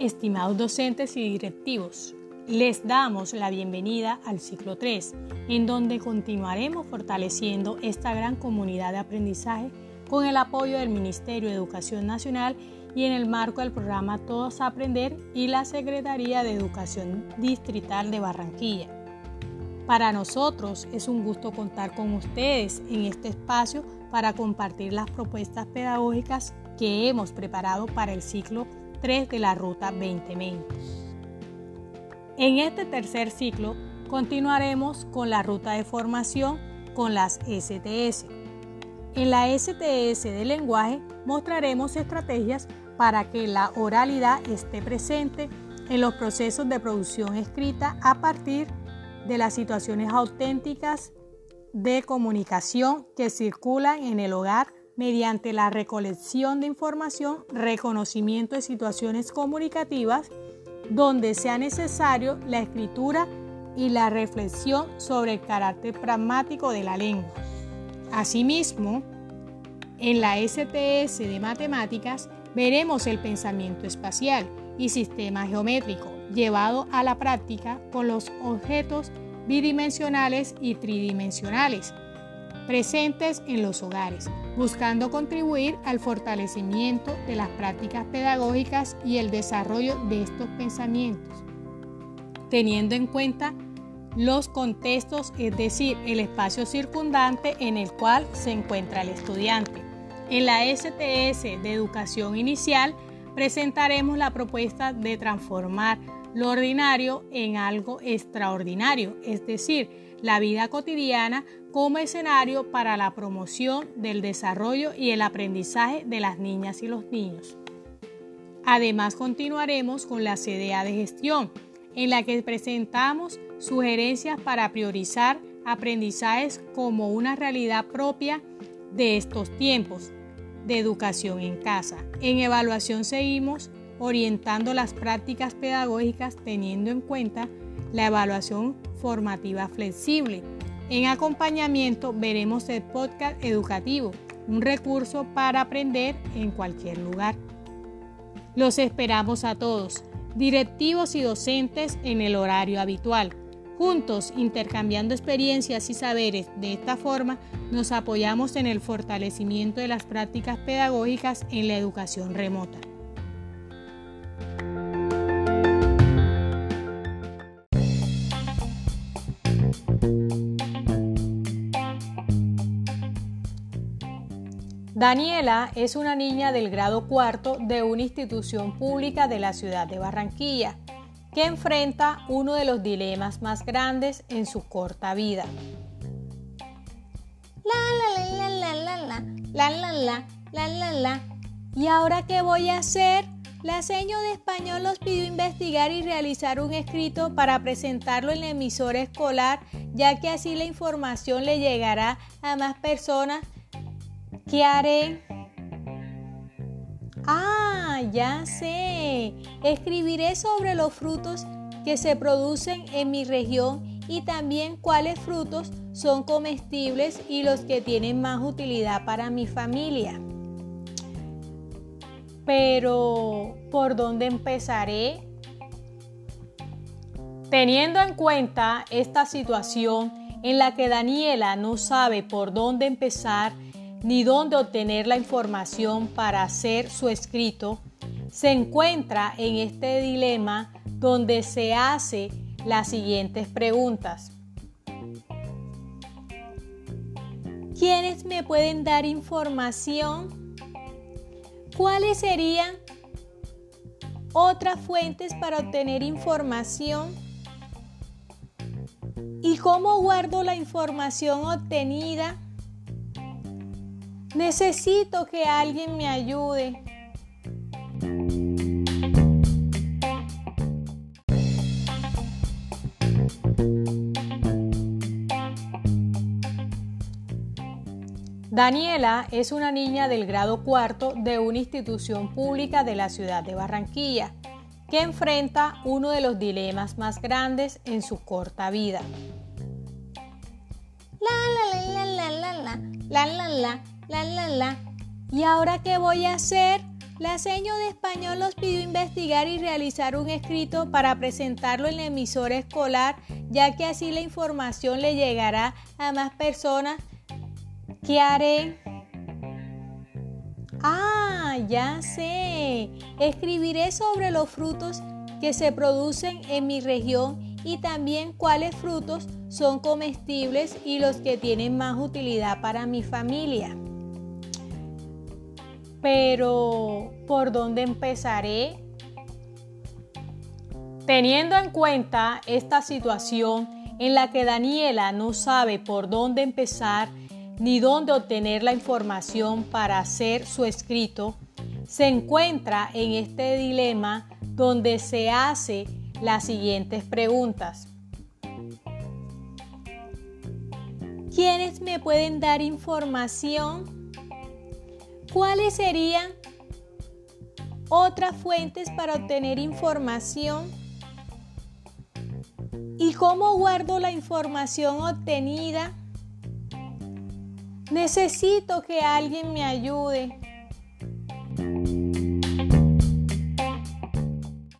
Estimados docentes y directivos, les damos la bienvenida al ciclo 3, en donde continuaremos fortaleciendo esta gran comunidad de aprendizaje con el apoyo del Ministerio de Educación Nacional y en el marco del programa Todos a Aprender y la Secretaría de Educación Distrital de Barranquilla. Para nosotros es un gusto contar con ustedes en este espacio para compartir las propuestas pedagógicas que hemos preparado para el ciclo 3 de la Ruta 2020. En este tercer ciclo continuaremos con la ruta de formación con las STS. En la STS de lenguaje mostraremos estrategias para que la oralidad esté presente en los procesos de producción escrita a partir de las situaciones auténticas de comunicación que circulan en el hogar mediante la recolección de información, reconocimiento de situaciones comunicativas, donde sea necesario la escritura y la reflexión sobre el carácter pragmático de la lengua. Asimismo, en la STS de matemáticas veremos el pensamiento espacial y sistema geométrico llevado a la práctica con los objetos bidimensionales y tridimensionales presentes en los hogares, buscando contribuir al fortalecimiento de las prácticas pedagógicas y el desarrollo de estos pensamientos, teniendo en cuenta los contextos, es decir, el espacio circundante en el cual se encuentra el estudiante. En la STS de Educación Inicial presentaremos la propuesta de transformar lo ordinario en algo extraordinario, es decir, la vida cotidiana como escenario para la promoción del desarrollo y el aprendizaje de las niñas y los niños. Además, continuaremos con la CDA de gestión, en la que presentamos sugerencias para priorizar aprendizajes como una realidad propia de estos tiempos de educación en casa. En evaluación seguimos orientando las prácticas pedagógicas teniendo en cuenta la evaluación formativa flexible. En acompañamiento veremos el podcast educativo, un recurso para aprender en cualquier lugar. Los esperamos a todos, directivos y docentes en el horario habitual. Juntos, intercambiando experiencias y saberes, de esta forma nos apoyamos en el fortalecimiento de las prácticas pedagógicas en la educación remota. Daniela es una niña del grado cuarto de una institución pública de la ciudad de Barranquilla que enfrenta uno de los dilemas más grandes en su corta vida. La la la la la la la la la la la la ¿Y ahora qué voy a hacer? La seño de español los pidió investigar y realizar un escrito para presentarlo en la emisora escolar, ya que así la información le llegará a más personas ¿Qué haré? Ah, ya sé. Escribiré sobre los frutos que se producen en mi región y también cuáles frutos son comestibles y los que tienen más utilidad para mi familia. Pero, ¿por dónde empezaré? Teniendo en cuenta esta situación en la que Daniela no sabe por dónde empezar, ni dónde obtener la información para hacer su escrito, se encuentra en este dilema donde se hace las siguientes preguntas. ¿Quiénes me pueden dar información? ¿Cuáles serían otras fuentes para obtener información? ¿Y cómo guardo la información obtenida? Necesito que alguien me ayude. Daniela es una niña del grado cuarto de una institución pública de la ciudad de Barranquilla que enfrenta uno de los dilemas más grandes en su corta vida. La la la la la la la la la la, la, la. ¿Y ahora qué voy a hacer? La seño de español los pidió investigar y realizar un escrito para presentarlo en la emisora escolar, ya que así la información le llegará a más personas. ¿Qué haré? Ah, ya sé. Escribiré sobre los frutos que se producen en mi región y también cuáles frutos son comestibles y los que tienen más utilidad para mi familia. Pero, ¿por dónde empezaré? Teniendo en cuenta esta situación en la que Daniela no sabe por dónde empezar ni dónde obtener la información para hacer su escrito, se encuentra en este dilema donde se hace las siguientes preguntas. ¿Quiénes me pueden dar información? ¿Cuáles serían otras fuentes para obtener información? ¿Y cómo guardo la información obtenida? Necesito que alguien me ayude.